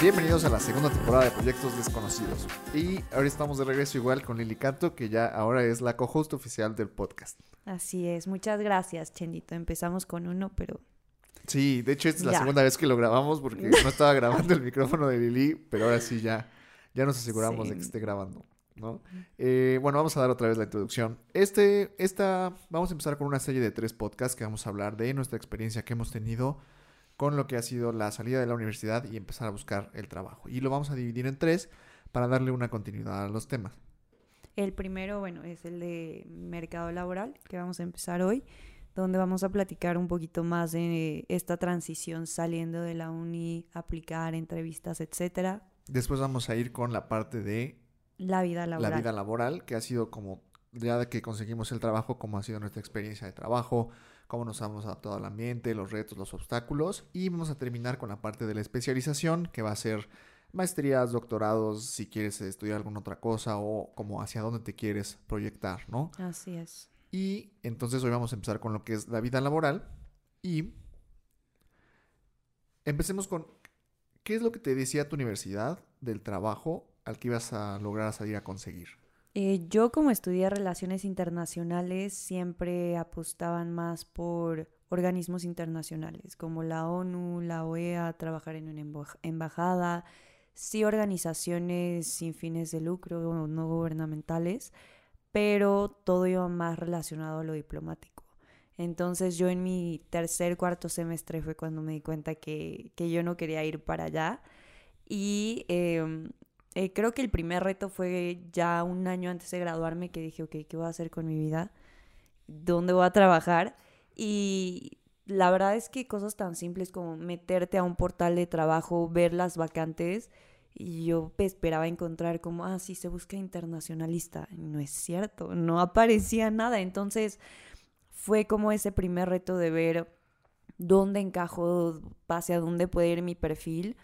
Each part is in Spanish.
Bienvenidos a la segunda temporada de Proyectos Desconocidos. Y ahora estamos de regreso igual con Lili Canto, que ya ahora es la co-host oficial del podcast. Así es, muchas gracias, Chendito. Empezamos con uno, pero Sí, de hecho esta es la Ya. segunda vez que lo grabamos porque no estaba grabando el micrófono de Lili, pero ahora sí ya, ya nos aseguramos de que esté grabando. ¿no? Eh, bueno, vamos a dar otra vez la introducción. Este, esta, vamos a empezar con una serie de tres podcasts que vamos a hablar de nuestra experiencia que hemos tenido con lo que ha sido la salida de la universidad y empezar a buscar el trabajo. Y lo vamos a dividir en tres para darle una continuidad a los temas. el primero, bueno, es el de mercado laboral, que vamos a empezar hoy, donde vamos a platicar un poquito más de esta transición saliendo de la uni, aplicar entrevistas, etcétera. Después vamos a ir con la parte de La vida laboral. la vida laboral, que ha sido como, ya de que conseguimos el trabajo, cómo ha sido nuestra experiencia de trabajo, cómo nos hemos adaptado al ambiente, los retos, los obstáculos. Y vamos a terminar con la parte de la especialización, que va a ser maestrías, doctorados, si quieres estudiar alguna otra cosa o como hacia dónde te quieres proyectar, ¿no? Así es. Y entonces hoy vamos a empezar con lo que es la vida laboral y empecemos con qué es lo que te decía tu universidad del trabajo al que ibas a lograr salir a conseguir. Eh, yo como estudié relaciones internacionales siempre apostaban más por organismos internacionales como la ONU, la OEA, trabajar en una emba- embajada, sí organizaciones sin fines de lucro no gubernamentales, pero todo iba más relacionado a lo diplomático. Entonces yo en mi tercer, cuarto semestre fue cuando me di cuenta que, que yo no quería ir para allá y em, eh, creo que el primer reto fue ya un año antes de graduarme que dije, ok, ¿qué voy a hacer con mi vida? ¿Dónde voy a trabajar? Y la verdad es que cosas tan simples como meterte a un portal de trabajo, ver las vacantes, y yo pe- esperaba encontrar como, ah, sí, se busca internacionalista. No es cierto, no aparecía nada. Entonces fue como ese primer reto de ver dónde encajo, hacia dónde puede ir mi perfil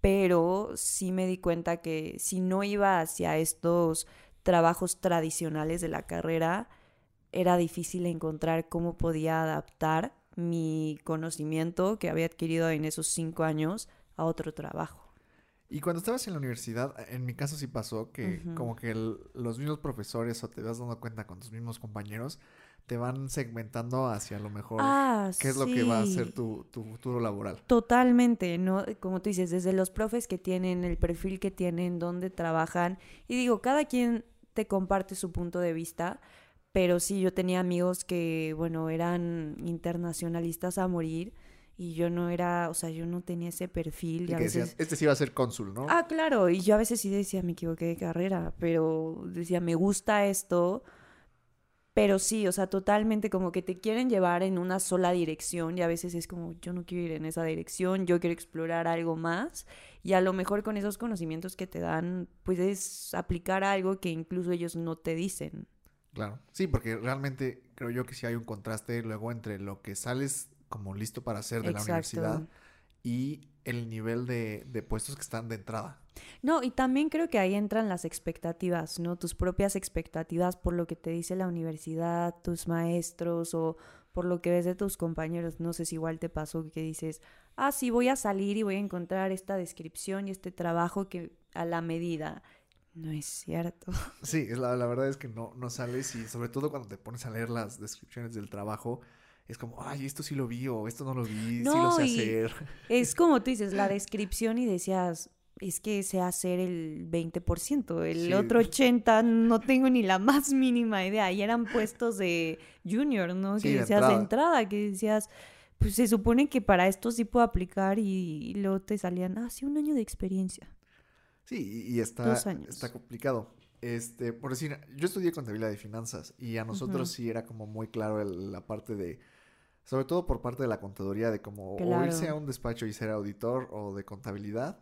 pero sí me di cuenta que si no iba hacia estos trabajos tradicionales de la carrera, era difícil encontrar cómo podía adaptar mi conocimiento que había adquirido en esos cinco años a otro trabajo. Y cuando estabas en la universidad, en mi caso sí pasó que como que el- los mismos profesores o te vas dando cuenta con tus mismos compañeros, te van segmentando hacia lo mejor Ah, qué es lo que va a ser tu, tu futuro laboral. Totalmente, ¿no? Como tú dices, desde los profes que tienen, el perfil que tienen, dónde trabajan. Y digo, cada quien te comparte su punto de vista, pero sí, yo tenía amigos que, bueno, eran internacionalistas a morir y yo no era, o sea, yo no tenía ese perfil. Y Y a veces... este sí va a ser cónsul, ¿no? Ah, claro, y yo a veces sí decía, me equivoqué de carrera, pero decía, me gusta esto, pero sí, o sea, totalmente como que te quieren llevar en una sola dirección y a veces es como, yo no quiero ir en esa dirección, yo quiero explorar algo más y a lo mejor con esos conocimientos que te dan, puedes aplicar algo que incluso ellos no te dicen. Claro. Sí, porque realmente creo yo que sí hay un contraste luego entre lo que sales como listo para hacer de la universidad y el nivel de, de puestos que están de entrada. No, y también creo que ahí entran las expectativas, ¿no? Tus propias expectativas por lo que te dice la universidad, tus maestros o por lo que ves de tus compañeros. No sé si igual te pasó que dices, ah, sí, voy a salir y voy a encontrar esta descripción y este trabajo que a la medida. No es cierto. Sí, la, la verdad es que no, no sales y sobre todo cuando te pones a leer las descripciones del trabajo, es como, ay, esto sí lo vi o esto no lo vi, sí lo sé hacer. Es como tú dices, la descripción y decías, es que sé hacer el 20%, el Sí. otro 80% no tengo ni la más mínima idea. Y eran puestos de junior, ¿no? Sí, Que de decías de entrada. entrada, que decías, pues se supone que para esto sí puedo aplicar y, y luego te salían, ah, sí, un año de experiencia. Sí, y está, está complicado. Este, por decir, yo estudié contabilidad de finanzas y a nosotros sí era como muy claro el- la parte de, sobre todo por parte de la contaduría, de como o irse a un despacho y ser auditor o de contabilidad,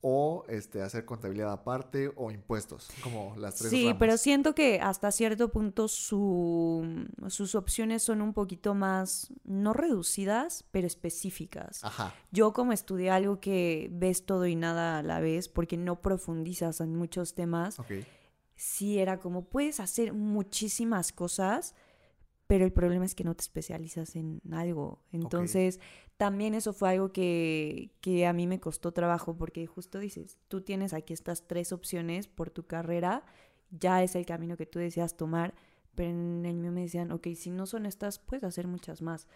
o este, hacer contabilidad aparte o impuestos, como las tres Sí, ramas. pero siento que hasta cierto punto su, sus opciones son un poquito más, no reducidas, pero específicas. Ajá, Yo como estudié algo que ves todo y nada a la vez, porque no profundizas en muchos temas, ok. sí era como puedes hacer muchísimas cosas, pero el problema es que no te especializas en algo. Entonces, también eso fue algo que, que, a mí me costó trabajo, porque justo dices, tú tienes aquí estas tres opciones por tu carrera, ya es el camino que tú deseas tomar, pero en el mío me decían, ok, si no son estas, puedes hacer muchas más.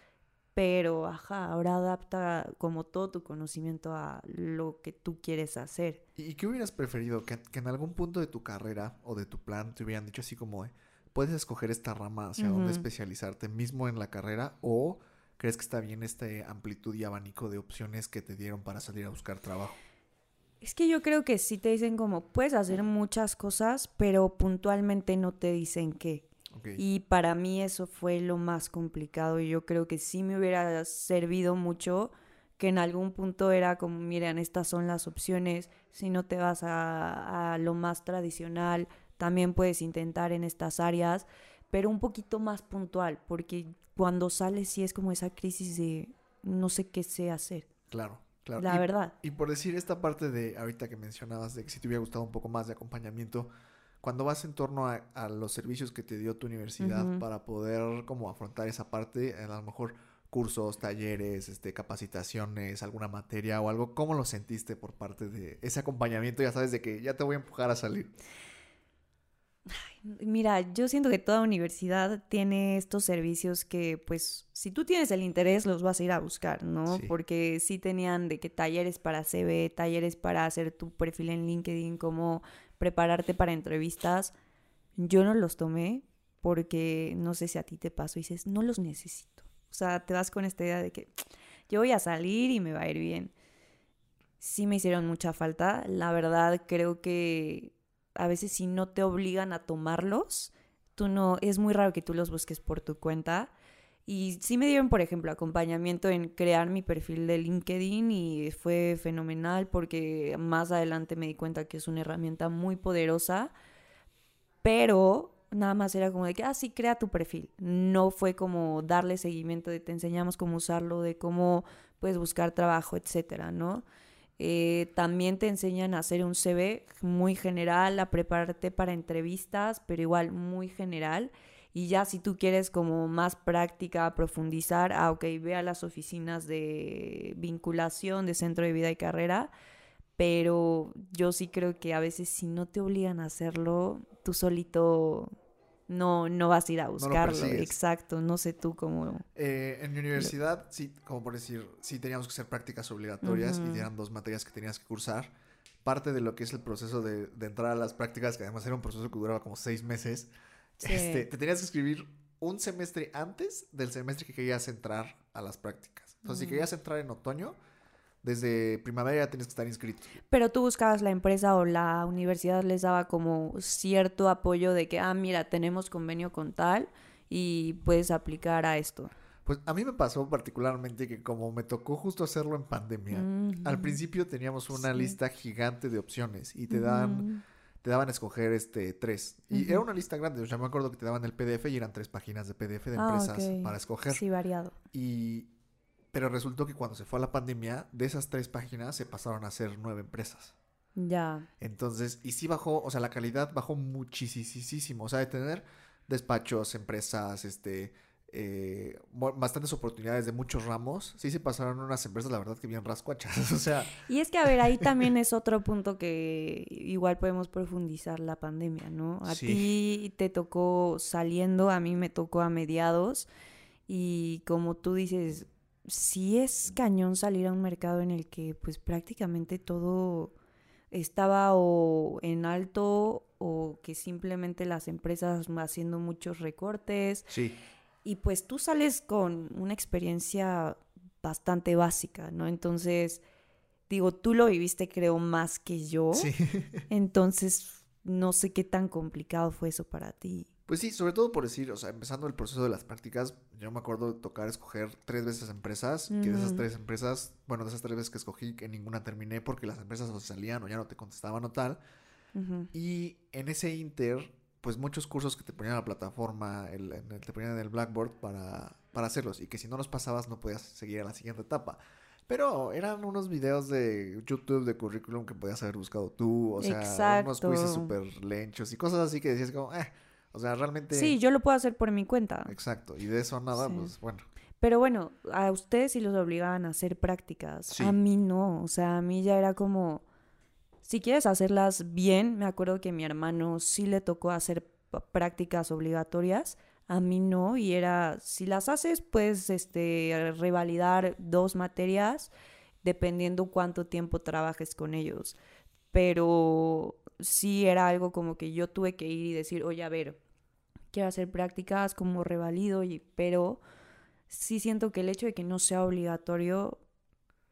Pero, ajá, ahora adapta como todo tu conocimiento a lo que tú quieres hacer. ¿Y qué hubieras preferido? Que, que en algún punto de tu carrera o de tu plan te hubieran dicho así como, puedes escoger esta rama hacia dónde especializarte mismo en la carrera o crees que está bien esta amplitud y abanico de opciones que te dieron para salir a buscar trabajo? Es que yo creo que sí te dicen como puedes hacer muchas cosas, pero puntualmente no te dicen qué. Y para mí eso fue lo más complicado y yo creo que sí me hubiera servido mucho que en algún punto era como, miren, estas son las opciones, si no te vas a, a lo más tradicional, también puedes intentar en estas áreas, pero un poquito más puntual, porque cuando sales sí es como esa crisis de no sé qué sé hacer. Claro, claro. La verdad. Y por decir esta parte de ahorita que mencionabas de que si te hubiera gustado un poco más de acompañamiento, cuando vas en torno a, los servicios que te dio tu universidad para poder como afrontar esa parte, a lo mejor cursos, talleres, este, capacitaciones, alguna materia o algo, ¿cómo lo sentiste por parte de ese acompañamiento? Ya sabes de que ya te voy a empujar a salir. Mira, yo siento que toda universidad tiene estos servicios que, pues, si tú tienes el interés, los vas a ir a buscar, ¿no? Porque sí tenían de que talleres para CV, talleres para hacer tu perfil en LinkedIn, cómo prepararte para entrevistas. Yo no los tomé porque no sé si a ti te pasó y dices, no los necesito. O sea, te vas con esta idea de que yo voy a salir y me va a ir bien. Sí me hicieron mucha falta. La verdad, creo que a veces si no te obligan a tomarlos, tú no, es muy raro que tú los busques por tu cuenta. Y sí me dieron, por ejemplo, acompañamiento en crear mi perfil de LinkedIn y fue fenomenal porque más adelante me di cuenta que es una herramienta muy poderosa, pero nada más era como de que, ah, sí, crea tu perfil. No fue como darle seguimiento de te enseñamos cómo usarlo, de cómo puedes buscar trabajo, etcétera, ¿no? Eh, también te enseñan a hacer un CV muy general, a prepararte para entrevistas, pero igual muy general. Y ya si tú quieres como más práctica, profundizar, ah, ok, ve a las oficinas de vinculación de centro de vida y carrera. Pero yo sí creo que a veces si no te obligan a hacerlo, tú solito no, no vas a ir a buscarlo. Exacto, no sé tú cómo. Eh, en mi universidad, sí, como por decir, sí teníamos que hacer prácticas obligatorias y eran dos materias que tenías que cursar. Parte de lo que es el proceso de, entrar a las prácticas, que además era un proceso que duraba como seis meses, este, te tenías que escribir un semestre antes del semestre que querías entrar a las prácticas. Entonces, si querías entrar en otoño, desde primavera ya tienes que estar inscrito. Pero tú buscabas la empresa o la universidad les daba como cierto apoyo de que, ah, mira, tenemos convenio con tal y puedes aplicar a esto. Pues a mí me pasó particularmente que como me tocó justo hacerlo en pandemia, al principio teníamos una lista gigante de opciones y te dan, te daban a escoger este tres. Y era una lista grande, o sea, me acuerdo que te daban el PDF y eran tres páginas de PDF de ah, empresas para escoger. Sí, variado. Y pero resultó que cuando se fue a la pandemia, de esas tres páginas se pasaron a ser nueve empresas. Ya. Entonces, y sí bajó, o sea, la calidad bajó muchísimo. O sea, de tener despachos, empresas, este, eh, bastantes oportunidades de muchos ramos. Sí se pasaron unas empresas, la verdad, que bien rascuachas. o sea. Y es que, a ver, ahí también es otro punto que igual podemos profundizar la pandemia, ¿no? A ti te tocó saliendo, a mí me tocó a mediados. Y como tú dices, sí es cañón salir a un mercado en el que pues prácticamente todo estaba o en alto o que simplemente las empresas haciendo muchos recortes. Sí. Y pues tú sales con una experiencia bastante básica, ¿no? Entonces, digo, tú lo viviste creo más que yo. Sí. Entonces, no sé qué tan complicado fue eso para ti. Pues sí, sobre todo por decir, o sea, empezando el proceso de las prácticas, yo me acuerdo de tocar escoger tres veces empresas, que de esas tres empresas, bueno, de esas tres veces que escogí, que ninguna terminé porque las empresas o salían o ya no te contestaban o tal. Y en ese inter, pues muchos cursos que te ponían en la plataforma, el, te ponían en el Blackboard para, para hacerlos y que si no los pasabas no podías seguir a la siguiente etapa. Pero eran unos videos de YouTube de currículum que podías haber buscado tú, o sea, unos quizzes súper lenchos y cosas así que decías como, eh, O sea, realmente... Sí, yo lo puedo hacer por mi cuenta. Exacto, y de eso nada, Sí. pues bueno. Pero bueno, a ustedes sí los obligaban a hacer prácticas. Sí. A mí no. O sea, a mí ya era como, si quieres hacerlas bien, me acuerdo que a mi hermano sí le tocó hacer prácticas obligatorias. A mí no. Y era, si las haces, puedes este, revalidar dos materias dependiendo cuánto tiempo trabajes con ellos. Pero sí era algo como que yo tuve que ir y decir, oye, a ver, quiero hacer prácticas como revalido, y, pero sí siento que el hecho de que no sea obligatorio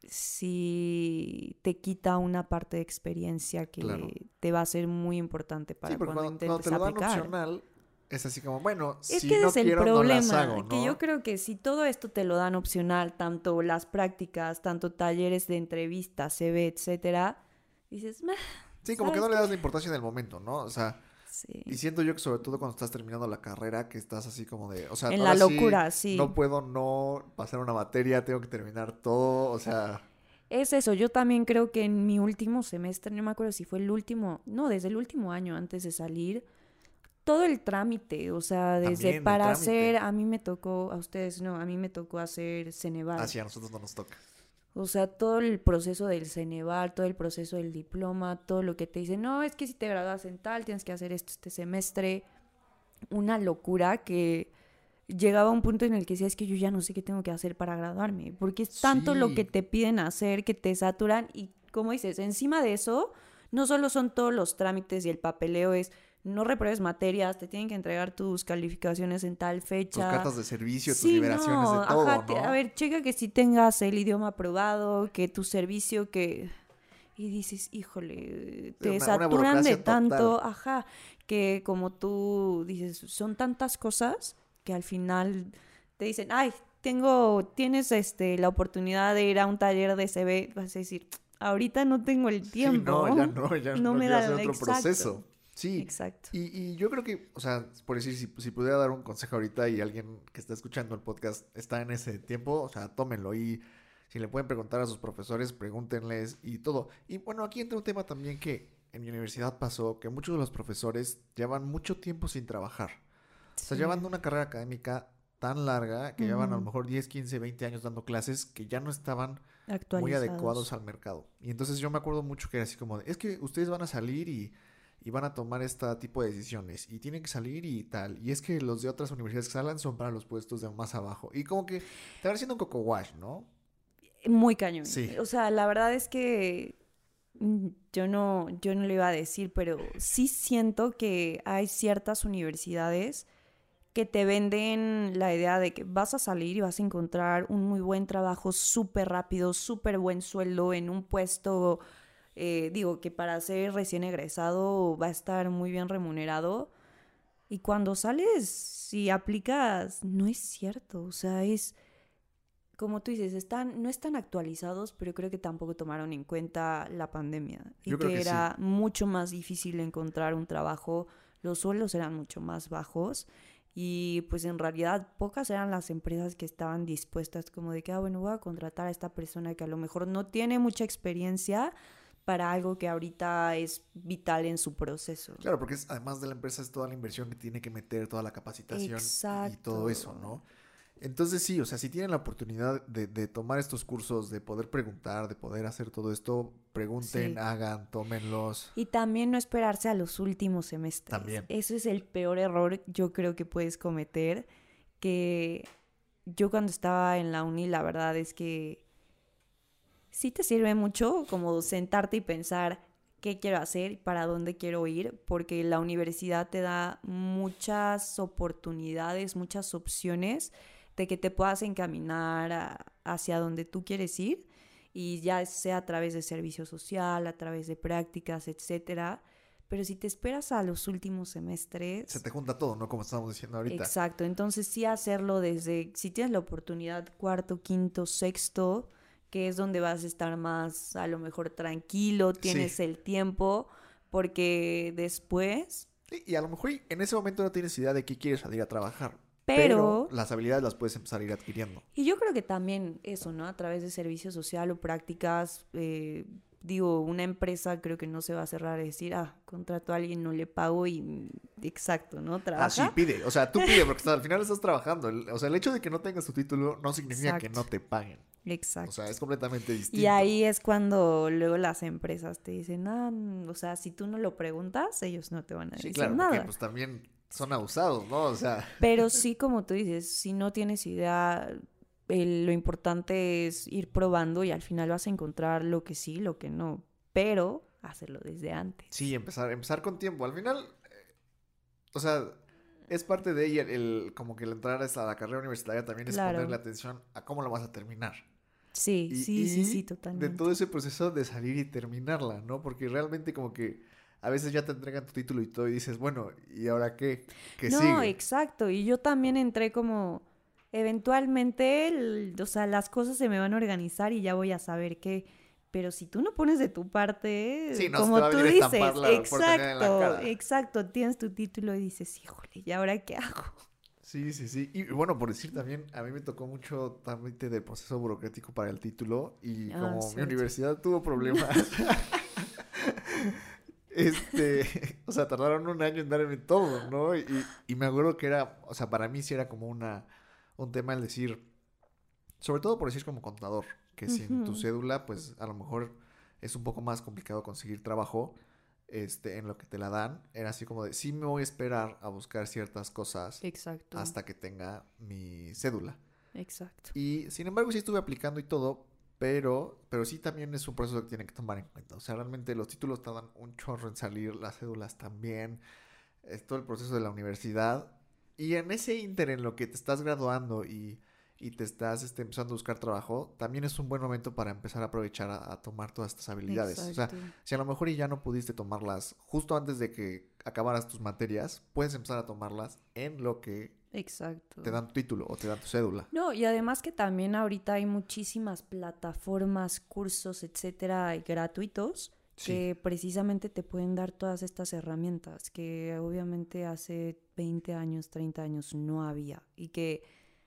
sí te quita una parte de experiencia que Claro. te va a ser muy importante para sí, porque cuando, cuando, cuando intentes te lo dan aplicar. opcional, es así como, bueno, Es si que no es el quiero, no problema, las hago, que ¿no? yo creo que si todo esto te lo dan opcional, tanto las prácticas, tanto talleres de entrevista, CV, etcétera, dices, "Meh, Sí, como que no ¿sabes le das la importancia en el momento, ¿no? O sea, sí". y siento yo que sobre todo cuando estás terminando la carrera, que estás así como de, o sea, en la sí, locura, sí. no puedo no pasar una materia, tengo que terminar todo, o sea, Es eso, yo también creo que en mi último semestre, no me acuerdo si fue el último, no, desde el último año antes de salir, todo el trámite, o sea, desde También para hacer, a mí me tocó, a ustedes no, a mí me tocó hacer Ceneval. así a nosotros no nos toca. O sea, todo el proceso del Ceneval, todo el proceso del diploma, todo lo que te dicen, no, es que si te graduas en tal, tienes que hacer esto este semestre. Una locura que llegaba a un punto en el que decía, es que yo ya no sé qué tengo que hacer para graduarme, porque es tanto lo que te piden hacer que te saturan y, como dices, encima de eso, no solo son todos los trámites y el papeleo, es no repruebes materias, te tienen que entregar tus calificaciones en tal Tus fecha. cartas de servicio, tus Sí, liberaciones no, de todo, ajá, ¿no? A ver, checa que si tengas el idioma aprobado, que tu servicio, que... Y dices, híjole, te una- una saturan de tanto, total. ajá, que como tú dices, son tantas cosas que al final te dicen, ay, tengo, tienes este, la oportunidad de ir a un taller de CV, vas a decir, ahorita no tengo el Sí, tiempo. no, ya no, ya No no, me da otro exacto. proceso. Sí, Exacto. Y, y yo creo que, o sea, por decir, si, si pudiera dar un consejo ahorita y alguien que está escuchando el podcast está en ese tiempo, o sea, tómenlo y si le pueden preguntar a sus profesores, pregúntenles y todo. Y bueno, aquí entra un tema también que en mi universidad pasó, que muchos de los profesores llevan mucho tiempo sin trabajar. O sea, llevan una carrera académica tan larga que llevan a lo mejor 10, 15, 20 años dando clases que ya no estaban muy adecuados al mercado. Y entonces yo me acuerdo mucho que era así como, de, es que ustedes van a salir y, y van a tomar este tipo de decisiones y tienen que salir y tal. Y es que los de otras universidades que salen son para los puestos de más abajo. Y como que te van haciendo un coco wash, ¿no? Muy cañón. Sí. O sea, la verdad es que mm, yo no, yo no lo iba a decir, pero sí siento que hay ciertas universidades que te venden la idea de que vas a salir y vas a encontrar un muy buen trabajo súper rápido, súper buen sueldo en un puesto, eh, digo, que para ser recién egresado va a estar muy bien remunerado. Y cuando sales, si aplicas, no es cierto. O sea, es como tú dices, están, no están actualizados, pero creo que tampoco tomaron en cuenta la pandemia. Y Yo creo que que sí. era mucho más difícil encontrar un trabajo, los sueldos eran mucho más bajos. Y pues en realidad pocas eran las empresas que estaban dispuestas como de que, ah, bueno, voy a contratar a esta persona que a lo mejor no tiene mucha experiencia para algo que ahorita es vital en su proceso. Claro, porque es, además de la empresa es toda la inversión que tiene que meter, toda la capacitación y todo eso. ¿no? Entonces sí, o sea, si tienen la oportunidad de, de tomar estos cursos, de poder preguntar, de poder hacer todo esto, pregunten, Sí. hagan, tómenlos. Y también no esperarse a los últimos semestres. También. Eso es el peor error yo creo que puedes cometer. Que yo cuando estaba en la uni, la verdad es que sí te sirve mucho como sentarte y pensar qué quiero hacer y para dónde quiero ir, porque la universidad te da muchas oportunidades, muchas opciones de que te puedas encaminar a- hacia donde tú quieres ir y ya sea a través de servicio social, a través de prácticas, etcétera. Pero si te esperas a los últimos semestres, Se te junta todo, ¿no? Como estábamos diciendo ahorita. exacto, entonces sí hacerlo desde, si tienes la oportunidad, cuarto, quinto, sexto, que es donde vas a estar más a lo mejor tranquilo, tienes Sí. el tiempo, porque después, Sí, y a lo mejor en ese momento no tienes idea de qué quieres salir a trabajar. pero, las habilidades las puedes empezar a ir adquiriendo. y yo creo que también eso, ¿no? A través de servicio social o prácticas, eh, digo, una empresa creo que no se va a cerrar a decir, ah, contrato a alguien, no le pago y exacto, ¿no? Trabaja. Ah, sí, pide. O sea, tú pide porque al final estás trabajando. o sea, el hecho de que no tengas tu título no significa que no te paguen. Exacto. O sea, es completamente distinto. Y ahí es cuando luego las empresas te dicen, ah, o sea, si tú no lo preguntas, ellos no te van a decir sí, claro, nada. Porque, pues también son abusados, ¿no? O sea. Pero sí, como tú dices, si no tienes idea, lo importante es ir probando y al final vas a encontrar lo que sí, lo que no, pero hacerlo desde antes. Sí, empezar, empezar con tiempo. Al final, eh, o sea, es parte de ella el, como que el entrar a la carrera universitaria también es ponerle atención a cómo lo vas a terminar. Sí, sí, sí, sí, totalmente. De todo ese proceso de salir y terminarla, ¿no? Porque realmente como que a veces ya te entregan tu título y todo y dices, bueno, ¿y ahora qué? ¿Qué no, exacto. Y yo también entré como eventualmente, o sea, las cosas se me van a organizar y ya voy a saber qué. Pero si tú no pones de tu parte, como tú dices, exacto, exacto, tienes tu título y dices, híjole, ¿y ahora qué hago? Sí, sí, sí. Y bueno, por decir también, a mí me tocó mucho también del proceso burocrático para el título y ah, como mi universidad tuvo problemas. este, o sea, tardaron un año en darme todo, ¿no? Y, y me acuerdo que era, o sea, para mí sí era como una un tema el decir, sobre todo por decir como contador, que sin tu cédula, pues a lo mejor es un poco más complicado conseguir trabajo este, en lo que te la dan. Era así como de, sí me voy a esperar a buscar ciertas cosas Exacto. hasta que tenga mi cédula. Exacto. Y sin embargo sí estuve aplicando y todo, pero, pero sí también es un proceso que tienen que tomar en cuenta. O sea, realmente los títulos tardan un chorro en salir, las cédulas también, es todo el proceso de la universidad y en ese inter en lo que te estás graduando y, te estás este, empezando a buscar trabajo, también es un buen momento para empezar a aprovechar a, tomar todas estas habilidades. O sea, si a lo mejor ya no pudiste tomarlas justo antes de que acabaras tus materias, puedes empezar a tomarlas en lo que Exacto. Te dan tu título o te dan tu cédula. No, y además que también ahorita hay muchísimas plataformas, cursos, etcétera, gratuitos que precisamente te pueden dar todas estas herramientas que obviamente hace 20 años, 30 años no había y que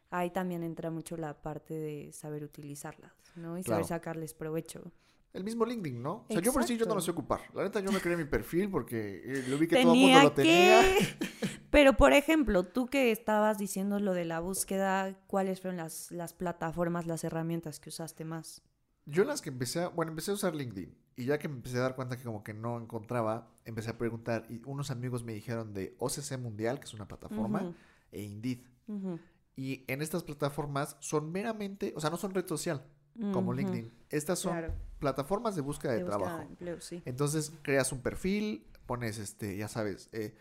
ahí también entra mucho la parte de saber utilizarlas, ¿no? Y saber sacarles provecho. El mismo LinkedIn, ¿no? O sea, yo por sí yo no lo sé ocupar. La neta yo me creé mi perfil porque eh, lo vi que todo el mundo lo tenía. Pero, por ejemplo, tú que estabas diciendo lo de la búsqueda, ¿cuáles fueron las, las plataformas, las herramientas que usaste más? Yo las que empecé a, bueno, empecé a usar LinkedIn y ya que me empecé a dar cuenta que como que no encontraba, empecé a preguntar y unos amigos me dijeron de OCC Mundial, que es una plataforma, e Indeed. Y en estas plataformas son meramente, o sea, no son red social como LinkedIn. Estas son plataformas de búsqueda de, trabajo. Entonces creas un perfil, pones este, ya sabes, eh,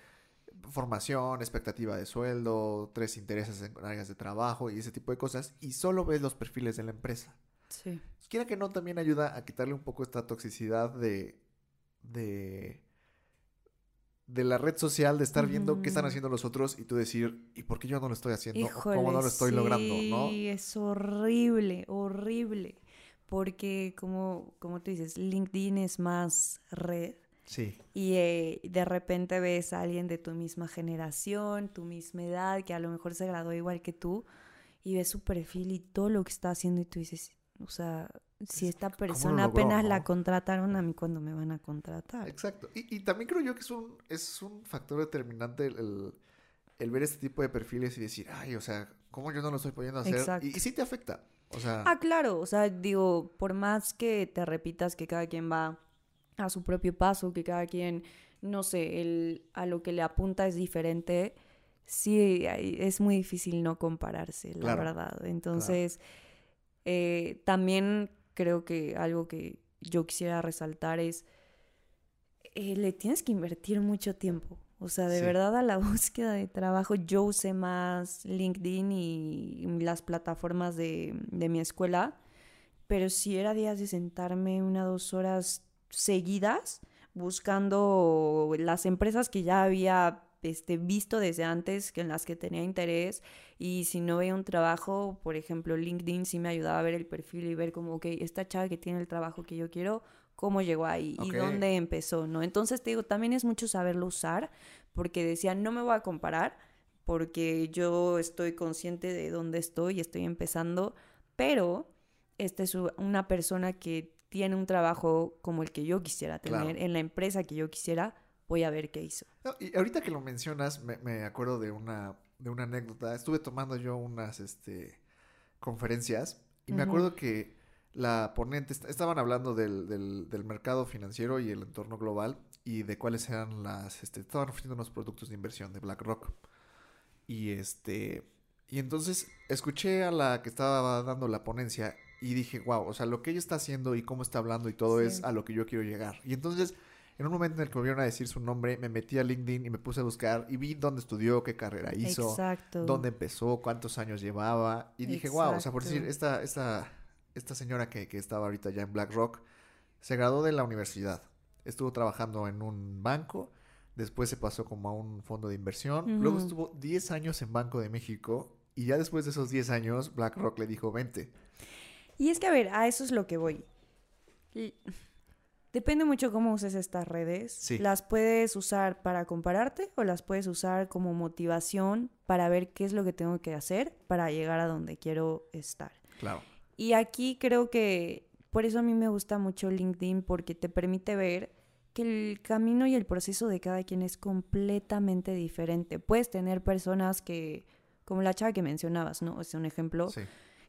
formación, expectativa de sueldo, tres intereses en áreas de trabajo y ese tipo de cosas y solo ves los perfiles de la empresa. Sí. Quiera que no, también ayuda a quitarle un poco esta toxicidad de. de. De la red social, de estar viendo qué están haciendo los otros y tú decir, ¿y por qué yo no lo estoy haciendo? ¿Cómo no lo estoy logrando? ¿no? Sí, es horrible, horrible. Porque, como, como tú dices, LinkedIn es más red. Sí. Y eh, de repente ves a alguien de tu misma generación, tu misma edad, que a lo mejor se graduó igual que tú, y ves su perfil y todo lo que está haciendo, y tú dices, o sea, si esta persona apenas la contrataron a mí cuando me van a contratar. Exacto. Y, también creo yo que es un, es un factor determinante el, ver este tipo de perfiles y decir, ay, o sea, ¿cómo yo no lo estoy pudiendo hacer? Y, y, sí te afecta. O sea... Ah, claro. O sea, digo, por más que te repitas que cada quien va a su propio paso, que cada quien, no sé, el, a lo que le apunta es diferente, sí, es muy difícil no compararse, la verdad. Entonces... Eh, también creo que algo que yo quisiera resaltar es, eh, le tienes que invertir mucho tiempo. O sea, de verdad a la búsqueda de trabajo yo usé más LinkedIn y las plataformas de, de mi escuela, pero si era días de sentarme una dos horas seguidas buscando las empresas que ya había este, visto desde antes, que en las que tenía interés. Y si no veía un trabajo, por ejemplo, LinkedIn sí me ayudaba a ver el perfil y ver como, ok, esta chava que tiene el trabajo que yo quiero, cómo llegó ahí y dónde empezó, ¿no? Entonces te digo, también es mucho saberlo usar, porque decía, no me voy a comparar, porque yo estoy consciente de dónde estoy y estoy empezando, pero esta es una persona que tiene un trabajo como el que yo quisiera tener, en la empresa que yo quisiera, voy a ver qué hizo. y ahorita que lo mencionas, me, acuerdo de una, de una anécdota. Estuve tomando yo unas este, conferencias y me acuerdo que la ponente, estaban hablando del, del, mercado financiero y el entorno global y de cuáles eran las, este, estaban ofreciendo unos productos de inversión de BlackRock. Y este, y entonces escuché a la que estaba dando la ponencia y dije, wow, o sea, lo que ella está haciendo y cómo está hablando y todo es a lo que yo quiero llegar. Y entonces, en un momento en el que me vieron a decir su nombre, me metí a LinkedIn y me puse a buscar y vi dónde estudió, qué carrera hizo, dónde empezó, cuántos años llevaba. Y dije, wow, o sea, por decir, esta, esta esta señora que, estaba ahorita ya en BlackRock se graduó de la universidad. Estuvo trabajando en un banco, después se pasó como a un fondo de inversión, luego estuvo 10 años en Banco de México y ya después de esos 10 años BlackRock le dijo 20. Y es que a ver, a eso es lo que voy. Depende mucho cómo uses estas redes. Las puedes usar para compararte o las puedes usar como motivación para ver qué es lo que tengo que hacer para llegar a donde quiero estar. Claro. Y aquí creo que por eso a mí me gusta mucho LinkedIn porque te permite ver que el camino y el proceso de cada quien es completamente diferente. Puedes tener personas que, como la chava que mencionabas, ¿no? Es un ejemplo.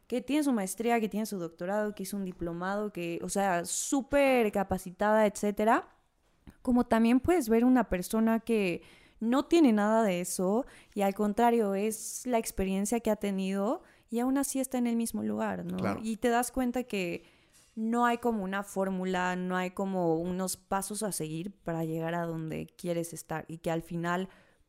Que tiene su maestría, que tiene su doctorado, que hizo un diplomado, que, o sea, súper capacitada, etcétera. Como también puedes ver una persona que no tiene nada de eso y al contrario es la experiencia que ha tenido y aún así está en el mismo lugar, ¿no? Y te das cuenta que no hay como una fórmula, no hay como unos pasos a seguir para llegar a donde quieres estar y que al final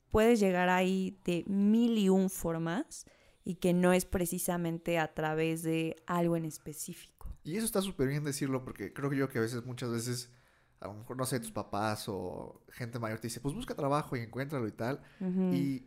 puedes llegar ahí de mil y un formas y que no es precisamente a través de algo en específico. Y eso está súper bien decirlo porque creo que yo que a veces, muchas veces, a lo mejor, no sé, tus papás o gente mayor te dice, pues busca trabajo y encuéntralo y tal. Y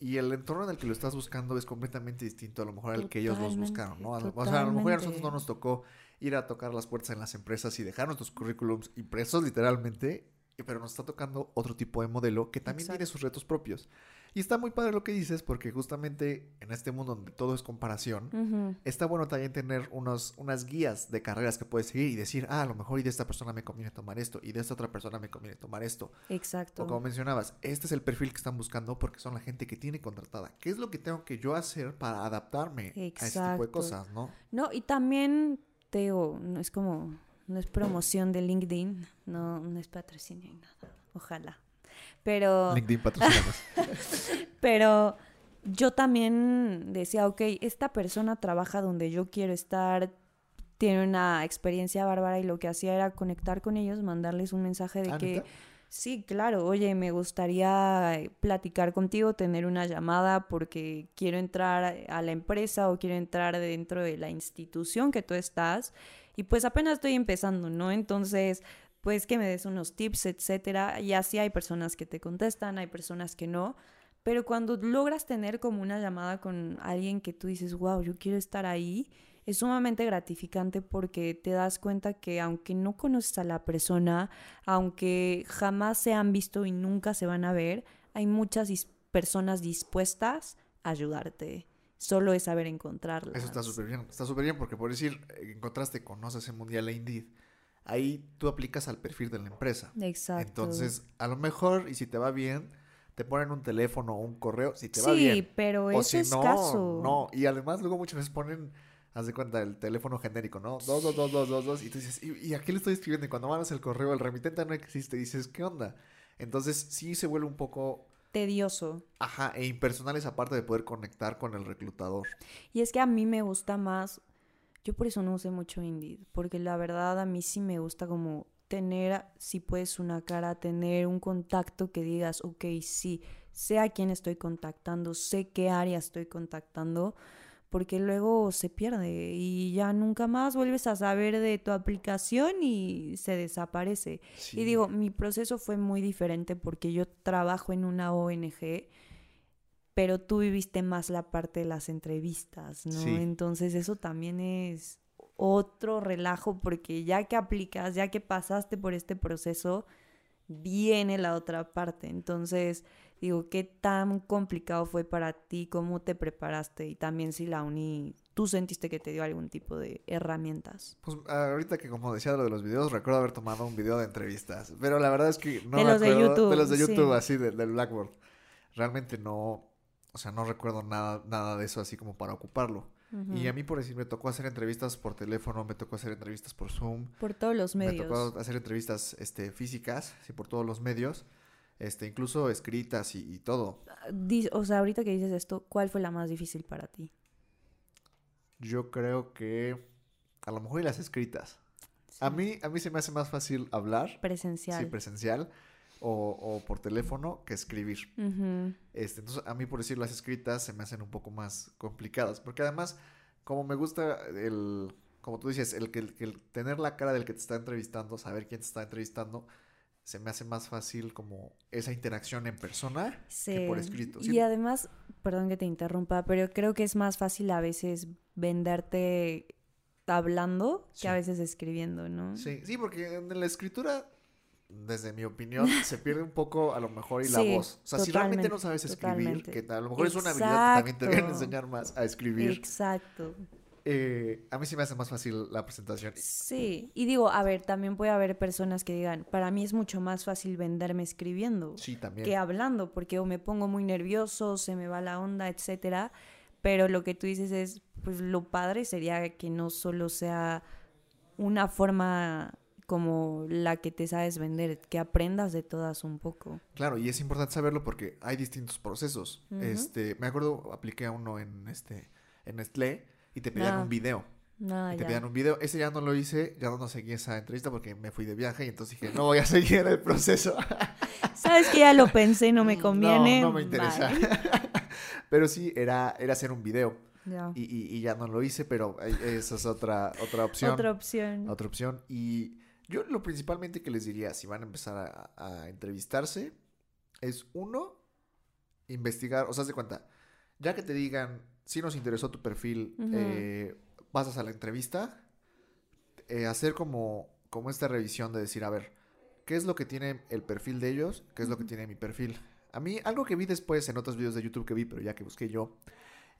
y el entorno en el que lo estás buscando es completamente distinto a lo mejor al que ellos los buscaron, ¿no? O sea, a lo mejor a nosotros no nos tocó ir a tocar las puertas en las empresas y dejar nuestros currículums impresos literalmente, pero nos está tocando otro tipo de modelo que también tiene sus retos propios. Y está muy padre lo que dices porque justamente en este mundo donde todo es comparación, está bueno también tener unos, unas guías de carreras que puedes seguir y decir, ah, a lo mejor y de esta persona me conviene tomar esto y de esta otra persona me conviene tomar esto. Exacto. O como mencionabas, este es el perfil que están buscando porque son la gente que tiene contratada. ¿Qué es lo que tengo que yo hacer para adaptarme a este tipo de cosas, no? No, y también, Teo, no es como, no es promoción de LinkedIn, no, no es patrocinio ni nada. Ojalá. Pero... LinkedIn pero yo también decía, ok, esta persona trabaja donde yo quiero estar, tiene una experiencia bárbara y lo que hacía era conectar con ellos, mandarles un mensaje de ah, que... Sí, claro, oye, me gustaría platicar contigo, tener una llamada porque quiero entrar a la empresa o quiero entrar dentro de la institución que tú estás. Y pues apenas estoy empezando, ¿no? Entonces, pues que me des unos tips, etcétera. Y así hay personas que te contestan, hay personas que no. Pero cuando logras tener como una llamada con alguien que tú dices, wow, yo quiero estar ahí, es sumamente gratificante porque te das cuenta que aunque no conoces a la persona, aunque jamás se han visto y nunca se van a ver, hay muchas personas dispuestas a ayudarte. Solo es saber encontrarlas. Eso está súper bien. Está súper bien porque por decir, encontraste, conoces el Mundial Indeed ahí tú aplicas al perfil de la empresa. Exacto. Entonces, a lo mejor, y si te va bien, te ponen un teléfono o un correo, si te va bien. Sí, pero es si no, no. Y además luego muchas veces ponen, haz de cuenta, el teléfono genérico, ¿no? Dos, dos, dos, dos, dos, dos. Y tú dices, ¿y, a qué le estoy escribiendo? Y cuando mandas el correo, el remitente no existe. Y dices, ¿qué onda? Entonces, sí se vuelve un poco tedioso. Ajá, e impersonal esa parte de poder conectar con el reclutador. Y es que a mí me gusta más yo por eso no usé mucho Indeed, porque la verdad a mí sí me gusta como tener, si puedes, una cara, tener un contacto que digas, ok, sí, sé a quién estoy contactando, sé qué área estoy contactando, porque luego se pierde y ya nunca más vuelves a saber de tu aplicación y se desaparece. Y digo, mi proceso fue muy diferente porque yo trabajo en una ONG pero tú viviste más la parte de las entrevistas, ¿no? Entonces eso también es otro relajo porque ya que aplicas, ya que pasaste por este proceso, viene la otra parte. Entonces, digo, ¿qué tan complicado fue para ti? ¿Cómo te preparaste? Y también si la uni, tú sentiste que te dio algún tipo de herramientas. Pues ahorita que como decía lo de los videos, recuerdo haber tomado un video de entrevistas, pero la verdad es que no de me los de YouTube, de los de sí. YouTube, así de- del Blackboard. Realmente no, o sea, no recuerdo nada, nada de eso así como para ocuparlo. Y a mí, por decir, me tocó hacer entrevistas por teléfono, me tocó hacer entrevistas por Zoom, Por todos los me medios. tocó hacer entrevistas este, físicas, sí, por todos los medios, este, incluso escritas y, y todo. O sea, ahorita que dices esto, ¿cuál fue la más difícil para ti? Yo creo que a lo mejor y las escritas. A mí, a mí se me hace más fácil hablar, Presencial. sí, presencial, o, o por teléfono que escribir. Ujú. Este, entonces, a mí, por decir las escritas, se me hacen un poco más complicadas. Porque además, como me gusta el, como tú dices, el que, el el tener la cara del que te está entrevistando, saber quién te está entrevistando, se me hace más fácil como esa interacción en persona que por Sí. escrito. Y Sí, además, perdón que te interrumpa, pero creo que es más fácil a veces venderte hablando que a Sí. veces escribiendo, ¿no? sí, sí, porque en la escritura, desde mi opinión, se pierde un poco a lo mejor y la Sí, voz. O sea, si realmente no sabes escribir, totalmente. que a lo mejor es una habilidad que también te deben enseñar más a escribir. Exacto. eh, a mí sí me hace más fácil la presentación. Sí, y digo, a ver, también puede haber personas que digan, para mí es mucho más fácil venderme escribiendo Sí, también. que hablando, porque o me pongo muy nervioso, se me va la onda, etcétera. Pero lo que tú dices es, pues lo padre sería que no solo sea una forma como la que te sabes vender, que aprendas de todas un poco. Claro, y es importante saberlo porque hay distintos procesos. Este, me acuerdo, apliqué a uno en este, en Nestlé y te pedían Ah, un video. Y te ya. pedían un video. Ese ya no lo hice, ya no seguí esa entrevista porque me fui de viaje y entonces dije, no voy a seguir el proceso. Sabes que ya lo pensé, no me conviene. No, no me interesa. Pero sí, era, era hacer un video. Ya. Y, y- y ya no lo hice, pero esa es otra, otra opción. Otra opción. Otra opción. Y yo lo principalmente que les diría, si van a empezar a, a entrevistarse, es uno, investigar, o sea, haz de cuenta, ya que te digan, si nos interesó tu perfil, Ujú. eh, pasas a la entrevista, eh, hacer como, como esta revisión de decir, a ver, ¿qué es lo que tiene el perfil de ellos? ¿Qué es lo que tiene mi perfil? A mí, algo que vi después en otros videos de YouTube que vi, pero ya que busqué yo,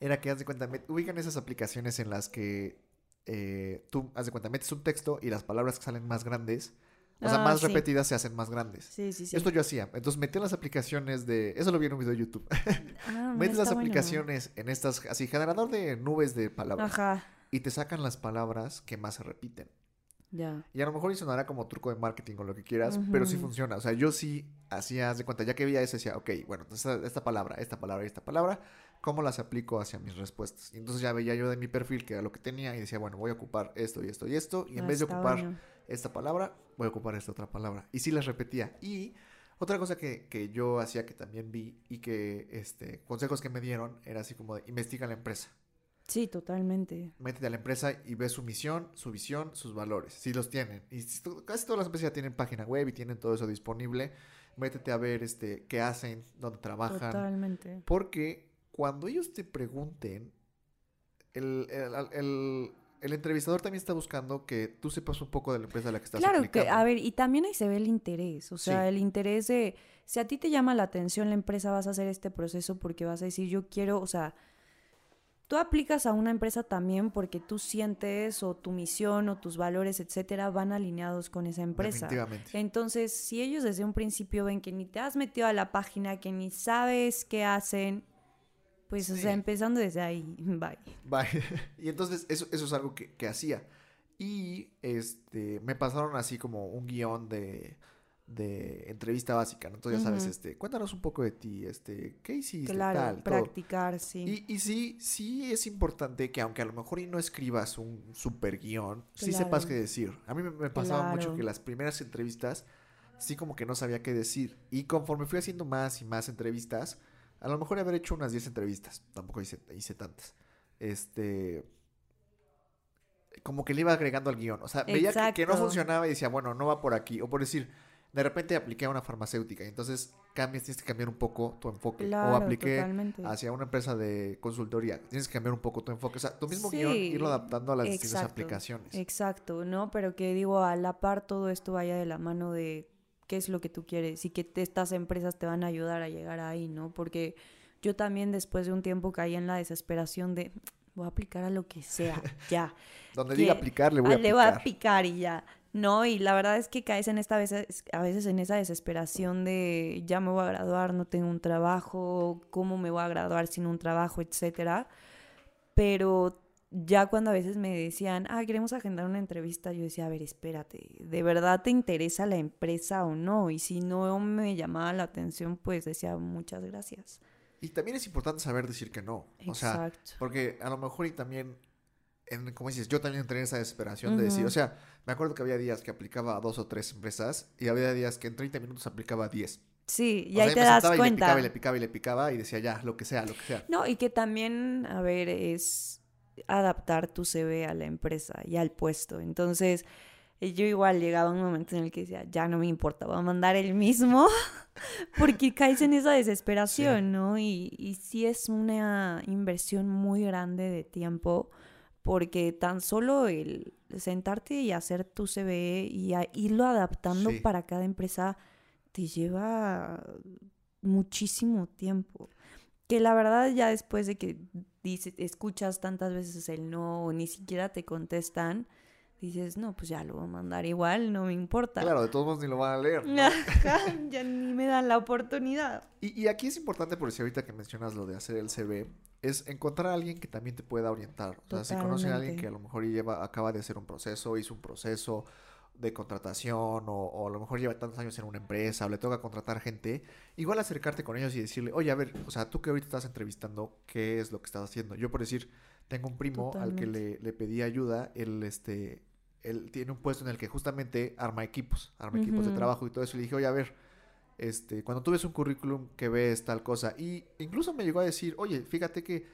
era que, haz de cuenta, me- ubican esas aplicaciones en las que eh, tú, haz de cuenta, metes un texto y las palabras que salen más grandes, o sea, Ah, más sí. repetidas se hacen más grandes. Sí, sí, sí. Esto yo hacía. Entonces metí las aplicaciones de... Eso lo vi en un video de YouTube. Ah, Metes las está bueno. aplicaciones en estas... Así, generador de nubes de palabras. Ajá, Y te sacan las palabras que más se repiten. ya. Y a lo mejor sonará como truco de marketing o lo que quieras, pero sí funciona. O sea, yo sí hacía, haz de cuenta, ya que veía eso, decía, ok, bueno, esta, esta palabra, esta palabra y esta palabra, ¿cómo las aplico hacia mis respuestas? Y entonces ya veía yo de mi perfil que era lo que tenía y decía, bueno, voy a ocupar esto y esto y esto, y en Ah, vez de ocupar bueno. esta palabra, voy a ocupar esta otra palabra. Y sí las repetía. Y otra cosa que, que yo hacía que también vi y que, este, consejos que me dieron, era así como de, investiga la empresa. Sí, totalmente. Métete a la empresa y ve su misión, su visión, sus valores. Si los tienen. Y casi todas las empresas ya tienen página web y tienen todo eso disponible. Métete a ver este, qué hacen, dónde trabajan. Totalmente. Porque cuando ellos te pregunten, el, el- el- el entrevistador también está buscando que tú sepas un poco de la empresa a la que estás Claro que, a ver, y también ahí se ve el interés, o sea, Sí. el interés de, si a ti te llama la atención la empresa, vas a hacer este proceso porque vas a decir, yo quiero, o sea, tú aplicas a una empresa también porque tú sientes o tu misión o tus valores, etcétera, van alineados con esa empresa. Entonces, si ellos desde un principio ven que ni te has metido a la página, que ni sabes qué hacen, pues, o Sí. sea, empezando desde ahí, bye. Bye. y entonces eso, eso es algo que, que hacía. Y este me pasaron así como un guion de, de entrevista básica, ¿no? Entonces ya sabes, Ujú. este, cuéntanos un poco de ti, este, ¿qué hiciste? Claro, tal, todo. practicar, sí. Y, y sí, sí es importante que aunque a lo mejor y no escribas un super guion, sí Claro. sepas qué decir. A mí me, me pasaba mucho Claro. que las primeras entrevistas sí como que no sabía qué decir. Y conforme fui haciendo más y más entrevistas, a lo mejor haber hecho unas 10 entrevistas, tampoco hice, hice tantas. Este como que le iba agregando al guion. O sea, veía que, que no funcionaba y decía, bueno, no va por aquí. O por decir, de repente apliqué a una farmacéutica y entonces cambias, tienes que cambiar un poco tu enfoque. Claro, o apliqué totalmente. hacia una empresa de consultoría. Tienes que cambiar un poco tu enfoque. O sea, tu mismo guion, Sí, irlo adaptando a las distintas aplicaciones. Exacto, ¿no? Pero que digo, a la par todo esto vaya de la mano de qué es lo que tú quieres y que estas empresas te van a ayudar a llegar ahí, ¿no? Porque yo también después de un tiempo caí en la desesperación de voy a aplicar a lo que sea, ya. Donde diga aplicar, le voy a aplicar. Le voy a picar y ya. No, y la verdad es que caes en esta vez, a veces en esa desesperación de ya me voy a graduar, no tengo un trabajo, cómo me voy a graduar sin un trabajo, etcétera. Pero ya cuando a veces me decían, ah, queremos agendar una entrevista, yo decía, a ver, espérate, ¿de verdad te interesa la empresa o no? Y si no me llamaba la atención, pues decía, muchas gracias. Y también es importante saber decir que no. Exacto. O sea, porque a lo mejor y también, en, como dices, yo también entré en esa desesperación de decir, o sea, me acuerdo que había días que aplicaba a dos o tres empresas y había días que en 30 minutos aplicaba a 10. Sí, y ahí te das cuenta. Y le picaba y le picaba y le picaba y decía, ya, lo que sea, lo que sea. No, y que también, a ver, es adaptar tu CV a la empresa y al puesto. Entonces, yo igual llegaba un momento en el que decía, ya no me importa, voy a mandar el mismo, porque caes en esa desesperación, ¿no? Y, y sí es una inversión muy grande de tiempo, porque tan solo el sentarte y hacer tu CV y irlo adaptando para cada empresa te lleva muchísimo tiempo que la verdad ya después de que dices, escuchas tantas veces el no o ni siquiera te contestan, dices, no, pues ya lo voy a mandar igual, no me importa. Claro, de todos modos ni lo van a leer. ya ni me dan la oportunidad. Y, y, aquí es importante, por si ahorita que mencionas lo de hacer el CV, es encontrar a alguien que también te pueda orientar. O sea, si conocen a alguien que a lo mejor lleva, acaba de hacer un proceso, hizo un proceso, de contratación o, a lo mejor lleva tantos años en una empresa o le toca contratar gente, igual acercarte con ellos y decirle, oye, a ver, o sea, tú que ahorita estás entrevistando, ¿qué es lo que estás haciendo? Yo por decir, tengo un primo al que le, le, pedí ayuda, él, este, él tiene un puesto en el que justamente arma equipos, arma equipos de trabajo y todo eso, y le dije, oye, a ver, este, cuando tú ves un currículum que ves tal cosa, y incluso me llegó a decir, oye, fíjate que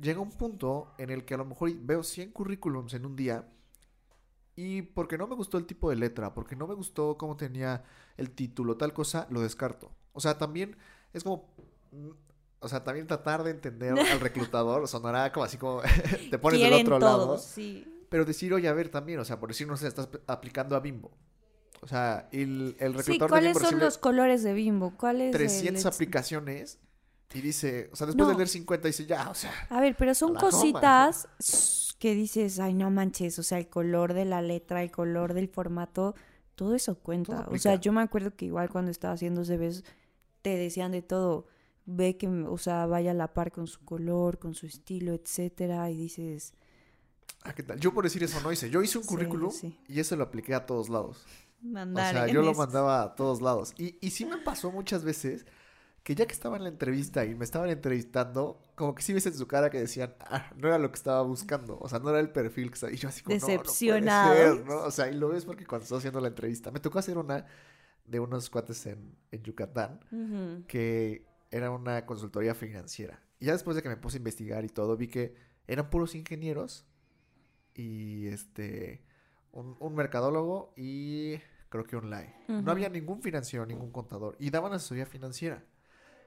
llega un punto en el que a lo mejor veo 100 currículums en un día, y porque no me gustó el tipo de letra, porque no me gustó cómo tenía el título, tal cosa, lo descarto. O sea, también es como... Mm, o sea, también tratar de entender al reclutador sonará como así como te pones del otro lado. Sí. Pero decir, oye, a ver, también, o sea, por decir, no sé, estás aplicando a Bimbo. O sea, el, el reclutador sí, ¿cuáles son los colores de Bimbo? ¿Cuáles 300 aplicaciones y dice, o sea, después de leer 50 dice, ya, o sea. A ver, pero son cositas que dices, ay, no manches, o sea, el color de la letra, el color del formato, todo eso cuenta. o sea, yo me acuerdo que igual cuando estaba haciendo CVs te decían de todo, ve que, o sea, vaya a la par con su color, con su estilo, etcétera, y dices... Ah, ¿qué tal? Yo por decir eso no hice. Yo hice un currículum y eso lo apliqué a todos lados. Mandar o sea, yo lo mandaba a todos lados. Y, y sí me pasó muchas veces que ya que estaba en la entrevista y me estaban entrevistando, como que sí ves en su cara que decían, ah, no era lo que estaba buscando, o sea, no era el perfil que estaba... Y yo así como, Decepcionado. No, no, O sea, y lo ves porque cuando estaba haciendo la entrevista, me tocó hacer una de unos cuates en, en Yucatán, que era una consultoría financiera. Y ya después de que me puse a investigar y todo, vi que eran puros ingenieros y este, un, un mercadólogo y creo que online. No había ningún financiero, ningún contador y daban asesoría financiera.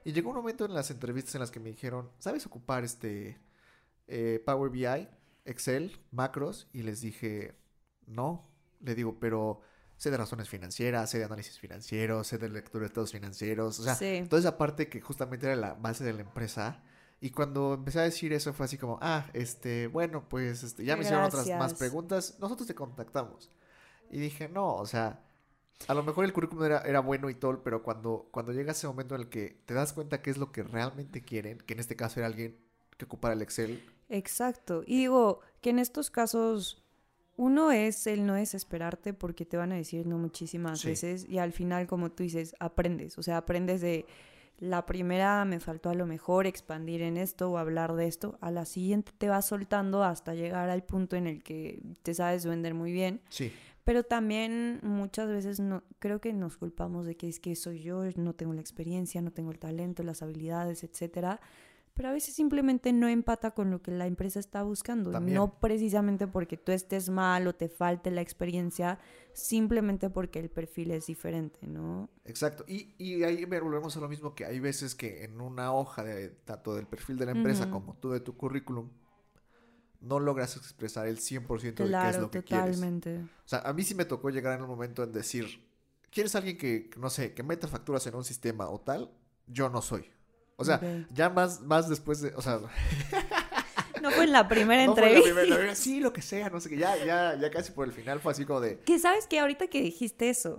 Y llegó un momento en las entrevistas en las que me dijeron, ¿sabes ocupar este eh, Power BI, Excel, macros? Y les dije, no. Le digo, pero sé de razones financieras, sé de análisis financiero, sé de lectura de estados financieros. O sea, toda esa parte que justamente era la base de la empresa. Y cuando empecé a decir eso fue así como, ah, este, bueno, pues este, ya me hicieron otras más preguntas, nosotros te contactamos. Y dije, no, o sea, a lo mejor el currículum era, era, bueno y todo, pero cuando, cuando llega ese momento en el que te das cuenta qué es lo que realmente quieren, que en este caso era alguien que ocupara el Excel. Exacto. Y digo que en estos casos, uno es el no desesperarte porque te van a decir no muchísimas veces y al final, como tú dices, aprendes. O sea, aprendes de la primera me faltó a lo mejor expandir en esto o hablar de esto. A la siguiente te vas soltando hasta llegar al punto en el que te sabes vender muy bien. Sí. Pero también muchas veces no, creo que nos culpamos de que es que soy yo, no tengo la experiencia, no tengo el talento, las habilidades, etcétera. Pero a veces simplemente no empata con lo que la empresa está buscando. No precisamente porque tú estés mal o te falte la experiencia, simplemente porque el perfil es diferente, ¿no? Exacto. Y, y ahí volvemos a lo mismo que hay veces que en una hoja de tanto del perfil de la empresa como tú de tu currículum no logras expresar el 100% de qué es lo que totalmente. quieres. O sea, a mí sí me tocó llegar en un momento en decir quieres alguien que, no sé, que meta facturas en un sistema o tal, yo no soy. O sea, ya más, más después de, o sea... No fue en la primera entrevista. sí, lo que sea, no sé qué. Ya, ya, ya casi por el final fue así como de. Que sabes que ahorita que dijiste eso,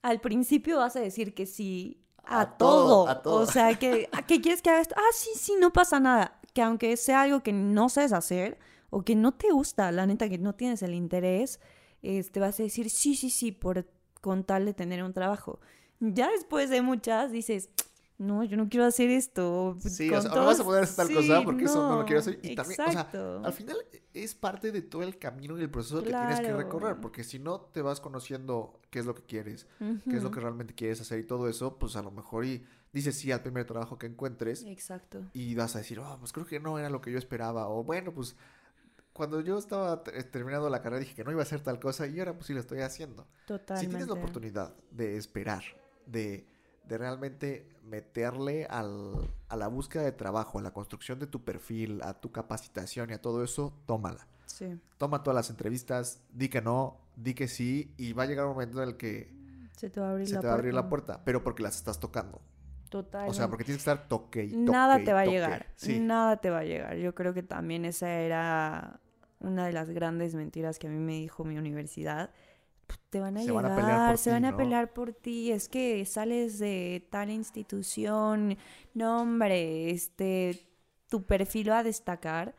al principio vas a decir que sí a, todo, a todo. O sea, que, ¿qué quieres que haga esto? Ah, sí, sí, no pasa nada. Que aunque sea algo que no sabes hacer o que no te gusta, la neta, que no tienes el interés, este, vas a decir sí, sí, sí, por con tal de tener un trabajo. Ya después de muchas dices, no, yo no quiero hacer esto. Sí, o sea, no vas a poder hacer tal cosa porque eso no lo quiero hacer. Y también, o sea, al final es parte de todo el camino y el proceso que tienes que recorrer, porque si no te vas conociendo qué es lo que quieres, qué es lo que realmente quieres hacer y todo eso, pues a lo mejor y dices sí al primer trabajo que encuentres. Exacto. Y vas a decir, oh, pues creo que no era lo que yo esperaba, o bueno, pues cuando yo estaba eh, terminando la carrera dije que no iba a hacer tal cosa y ahora pues sí lo estoy haciendo. Totalmente. Si tienes la oportunidad de esperar, de, de realmente meterle al, a la búsqueda de trabajo, a la construcción de tu perfil, a tu capacitación y a todo eso, tómala. Sí. Toma todas las entrevistas, di que no, di que sí y va a llegar un momento en el que se te va a abrir, se la, te va a abrir la puerta, pero porque las estás tocando. Total. O sea, porque tienes que estar toque y toque. Nada te va a llegar. Nada te va a llegar. Yo creo que también esa era una de las grandes mentiras que a mí me dijo mi universidad. Te van a se llegar, van a pelear por se van a pelear por ti. Es que sales de tal institución. No, hombre, este, tu perfil va a destacar.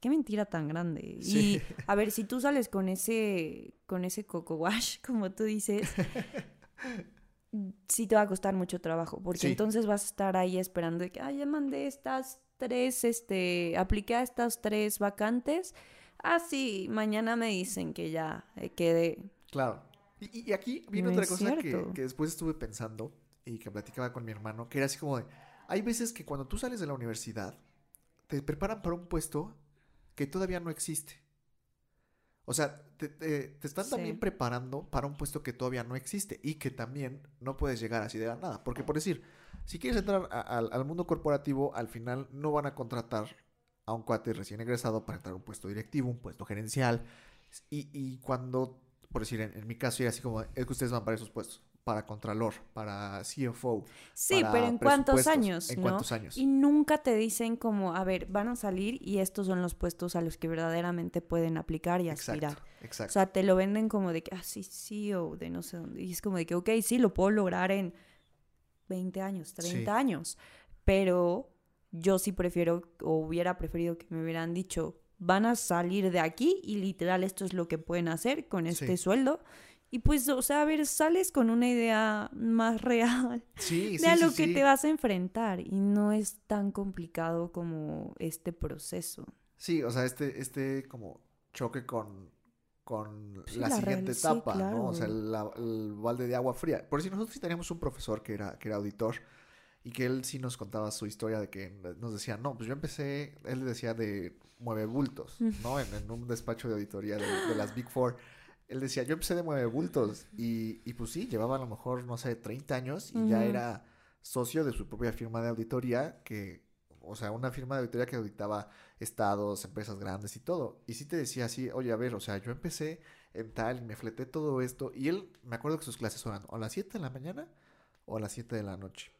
Qué mentira tan grande. Y a ver, si tú sales con ese, con ese coco wash, como tú dices, sí te va a costar mucho trabajo, porque entonces vas a estar ahí esperando de que, ay, ya mandé estas tres, este, apliqué a estas tres vacantes ah, sí, mañana me dicen que ya eh, quedé. Claro. Y, aquí viene otra cosa que, que, después estuve pensando y que platicaba con mi hermano, que era así como de, hay veces que cuando tú sales de la universidad, te preparan para un puesto que todavía no existe. O sea, te, están también preparando para un puesto que todavía no existe y que también no puedes llegar así de la nada. Porque por decir, si quieres entrar al mundo corporativo, al final no van a contratar a un cuate recién egresado para entrar a un puesto directivo, un puesto gerencial. Y, cuando, por decir, en, mi caso era así como, es que ustedes van para esos puestos, para Contralor, para CFO. Sí, pero ¿en cuántos años? ¿En cuántos años? Y nunca te dicen como, a ver, van a salir y estos son los puestos a los que verdaderamente pueden aplicar y aspirar. Exacto, O sea, te lo venden como de que, ah, sí, CEO de no sé dónde. Y es como de que, ok, sí, lo puedo lograr en 20 años, 30 años. Pero yo sí prefiero o hubiera preferido que me hubieran dicho, van a salir de aquí y literal esto es lo que pueden hacer con este sueldo. Y pues, o sea, a ver, sales con una idea más real de a lo que te vas a enfrentar y no es tan complicado como este proceso. Sí, o sea, este, este como choque con, con la, siguiente etapa, ¿no? O sea, el, el, balde de agua fría. Por si nosotros sí teníamos un profesor que era, que era auditor y que él sí nos contaba su historia de que nos decía, no, pues yo empecé, él decía de mueve bultos, ¿no? En, un despacho de auditoría de, las Big Four. Él decía, yo empecé de mueve bultos y, y pues sí, llevaba a lo mejor, no sé, 30 años y ya era socio de su propia firma de auditoría que, o sea, una firma de auditoría que auditaba estados, empresas grandes y todo. Y sí te decía así, oye, a ver, o sea, yo empecé en tal y me fleté todo esto y él, me acuerdo que sus clases eran o a las 7 de la mañana o a las 7 de la noche.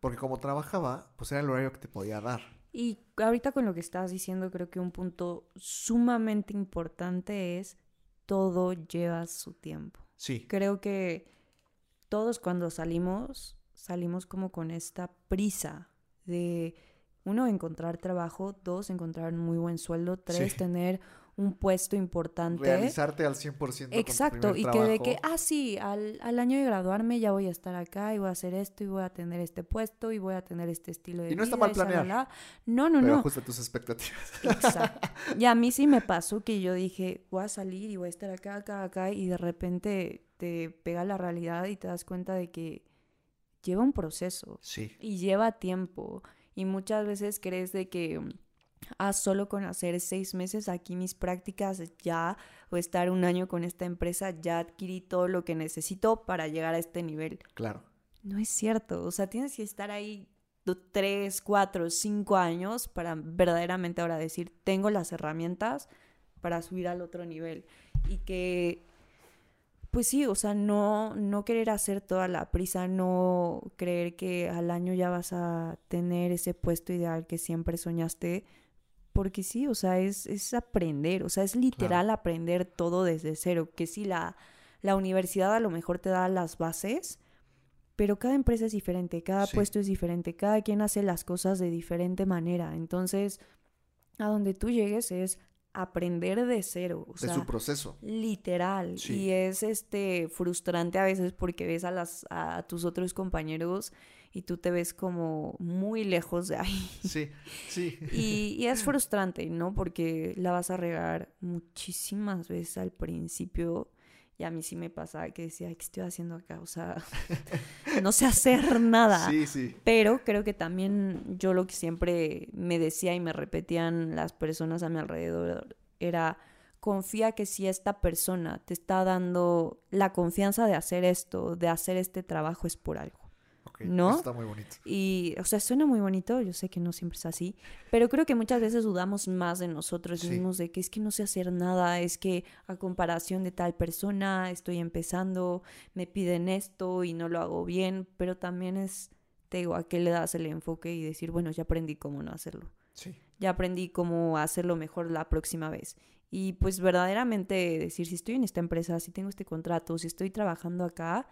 Porque como trabajaba, pues era el horario que te podía dar. Y ahorita con lo que estás diciendo, creo que un punto sumamente importante es todo lleva su tiempo. Sí. Creo que todos cuando salimos, salimos como con esta prisa de, uno, encontrar trabajo, dos, encontrar un muy buen sueldo, tres, tener un puesto importante. Realizarte al 100%. Exacto, y que de que, ah, sí, al, al, año de graduarme ya voy a estar acá y voy a hacer esto y voy a tener este puesto y voy a tener este estilo de vida. Y no está mal planear. No, no, pero no. ajusta tus expectativas. Exacto. Y a mí sí me pasó que yo dije, voy a salir y voy a estar acá, acá, acá y de repente te pega la realidad y te das cuenta de que lleva un proceso. Sí. Y lleva tiempo. Y muchas veces crees de que a solo con hacer seis meses aquí mis prácticas ya o estar un año con esta empresa ya adquirí todo lo que necesito para llegar a este nivel. Claro. No es cierto, o sea, tienes que estar ahí tres, cuatro, cinco años para verdaderamente ahora decir, tengo las herramientas para subir al otro nivel y que pues sí, o sea, no, no querer hacer toda la prisa, no creer que al año ya vas a tener ese puesto ideal que siempre soñaste, porque sí, o sea, es, es aprender, o sea, es literal aprender todo desde cero, que sí, la, la universidad a lo mejor te da las bases, pero cada empresa es diferente, cada puesto es diferente, cada quien hace las cosas de diferente manera, entonces, a donde tú llegues es aprender de cero. O de su proceso. Literal. Y es este frustrante a veces porque ves a las a tus otros compañeros y tú te ves como muy lejos de ahí. Sí, sí. Y, y es frustrante, ¿no? Porque la vas a regar muchísimas veces al principio y a mí sí me pasaba que decía, ¿qué estoy haciendo acá? O sea, no sé hacer nada. Sí, sí. Pero creo que también yo lo que siempre me decía y me repetían las personas a mi alrededor era, confía que si esta persona te está dando la confianza de hacer esto, de hacer este trabajo, es por algo. ¿No? está muy bonito. Y, o sea, suena muy bonito, yo sé que no siempre es así, pero creo que muchas veces dudamos más de nosotros mismos, de que es que no sé hacer nada, es que a comparación de tal persona estoy empezando, me piden esto y no lo hago bien, pero también es, te digo, a qué le das el enfoque y decir, bueno, ya aprendí cómo no hacerlo. Sí. Ya aprendí cómo hacerlo mejor la próxima vez. Y pues verdaderamente decir, si estoy en esta empresa, si tengo este contrato, si estoy trabajando acá,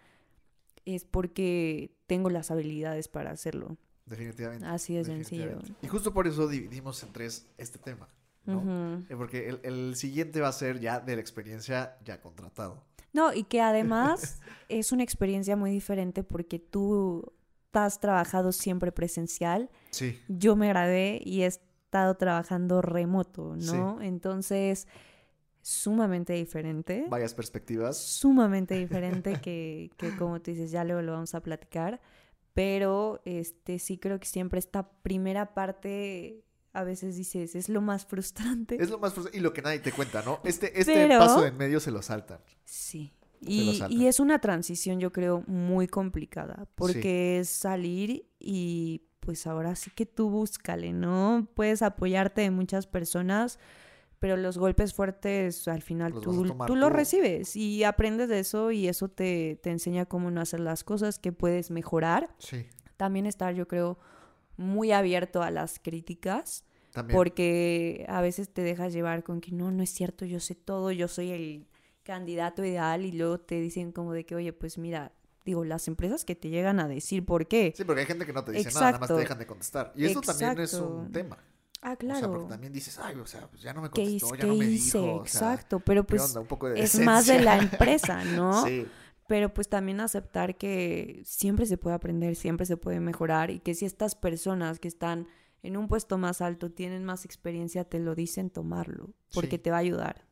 es porque tengo las habilidades para hacerlo. Definitivamente. Así de sencillo. Y justo por eso dividimos en tres este tema, ¿no? Eh, porque el, el, siguiente va a ser ya de la experiencia ya contratado. No, y que además es una experiencia muy diferente porque tú has trabajado siempre presencial. Sí. Yo me gradué y he estado trabajando remoto, ¿no? Entonces sumamente diferente. Varias perspectivas. Sumamente diferente que, que, como tú dices, ya luego lo vamos a platicar. Pero este sí creo que siempre esta primera parte a veces dices, es lo más frustrante. Es lo más frustrante y lo que nadie te cuenta, ¿no? Este, este paso en medio se lo saltan. Sí. Y, y, es una transición, yo creo, muy complicada, porque es salir y pues ahora sí que tú búscale, ¿no? Puedes apoyarte de muchas personas, pero los golpes fuertes al final tú, tú los recibes y aprendes de eso y eso te, te, enseña cómo no hacer las cosas, que puedes mejorar. Sí. También estar, yo creo, muy abierto a las críticas. Porque a veces te dejas llevar con que no, no es cierto, yo sé todo, yo soy el candidato ideal y luego te dicen como de que, oye, pues mira, digo, las empresas que te llegan a decir por qué. Sí, porque hay gente que no te dice nada, nada más te dejan de contestar. Y eso también es un tema. Ah, claro. O sea, porque también dices, ay, o sea, pues ya no me contestó, ya no me hice? dijo. Exacto, pero pues es más de la empresa, ¿no? sí. Pero pues también aceptar que siempre se puede aprender, siempre se puede mejorar y que si estas personas que están en un puesto más alto tienen más experiencia, te lo dicen, tomarlo, porque te va a ayudar.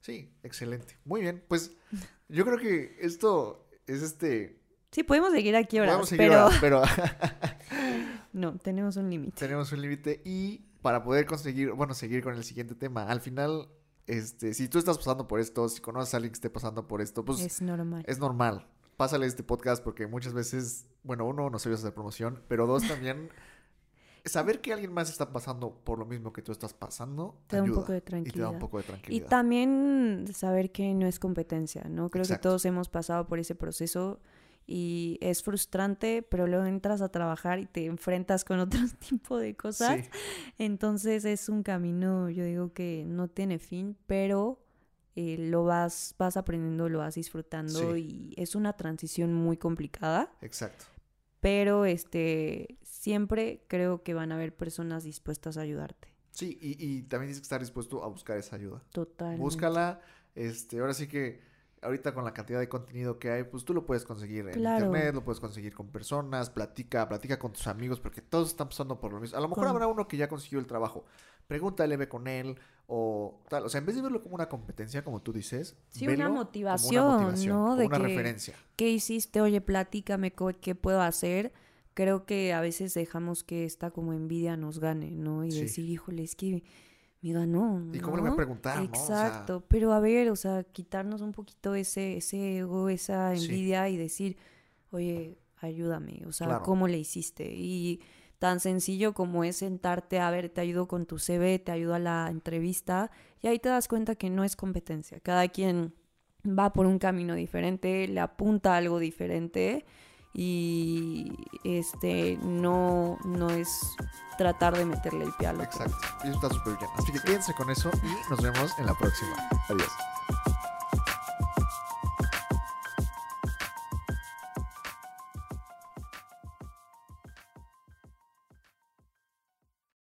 Sí, excelente. Muy bien, pues yo creo que esto es este... Sí, podemos seguir aquí ahora, pero... pero... no, tenemos un límite. Tenemos un límite y para poder conseguir, bueno, seguir con el siguiente tema. Al final, este, si tú estás pasando por esto, si conoces a alguien que esté pasando por esto, pues es normal. Es normal. Pásale este podcast porque muchas veces, bueno, uno, no sabes hacer promoción, pero dos también saber que alguien más está pasando por lo mismo que tú estás pasando te da un poco de tranquilidad. Y te da un poco de tranquilidad. Y también saber que no es competencia, ¿no? Creo que todos hemos pasado por ese proceso y es frustrante, pero luego entras a trabajar y te enfrentas con otro tipo de cosas. Entonces es un camino, yo digo que no tiene fin, pero eh, lo vas, vas aprendiendo, lo vas disfrutando y es una transición muy complicada. Exacto. Pero este siempre creo que van a haber personas dispuestas a ayudarte. Sí, y, y también tienes que estar dispuesto a buscar esa ayuda. Total. Búscala. Este, ahora sí que ahorita con la cantidad de contenido que hay, pues tú lo puedes conseguir en internet, lo puedes conseguir con personas, platica, platica con tus amigos, porque todos están pasando por lo mismo. A lo mejor habrá uno que ya consiguió el trabajo. Pregúntale, ve con él, o tal. O sea, en vez de verlo como una competencia, como tú dices, sí, una motivación, ¿no? de una referencia. ¿Qué hiciste? Oye, platícame qué puedo hacer. Creo que a veces dejamos que esta como envidia nos gane, ¿no? Y decir, híjole, es que me ganó. ¿Y cómo le voy a preguntar? Exacto, pero a ver, o sea, quitarnos un poquito ese, ese ego, esa envidia y decir, oye, ayúdame, o sea, ¿cómo le hiciste? Y tan sencillo como es sentarte a ver, te ayudo con tu CV, te ayudo a la entrevista, y ahí te das cuenta que no es competencia, cada quien va por un camino diferente, le apunta a algo diferente y este no, no es tratar de meterle el pie al otro. Exacto. Y eso está súper bien. Así que quédense con eso y nos vemos en la próxima. Adiós.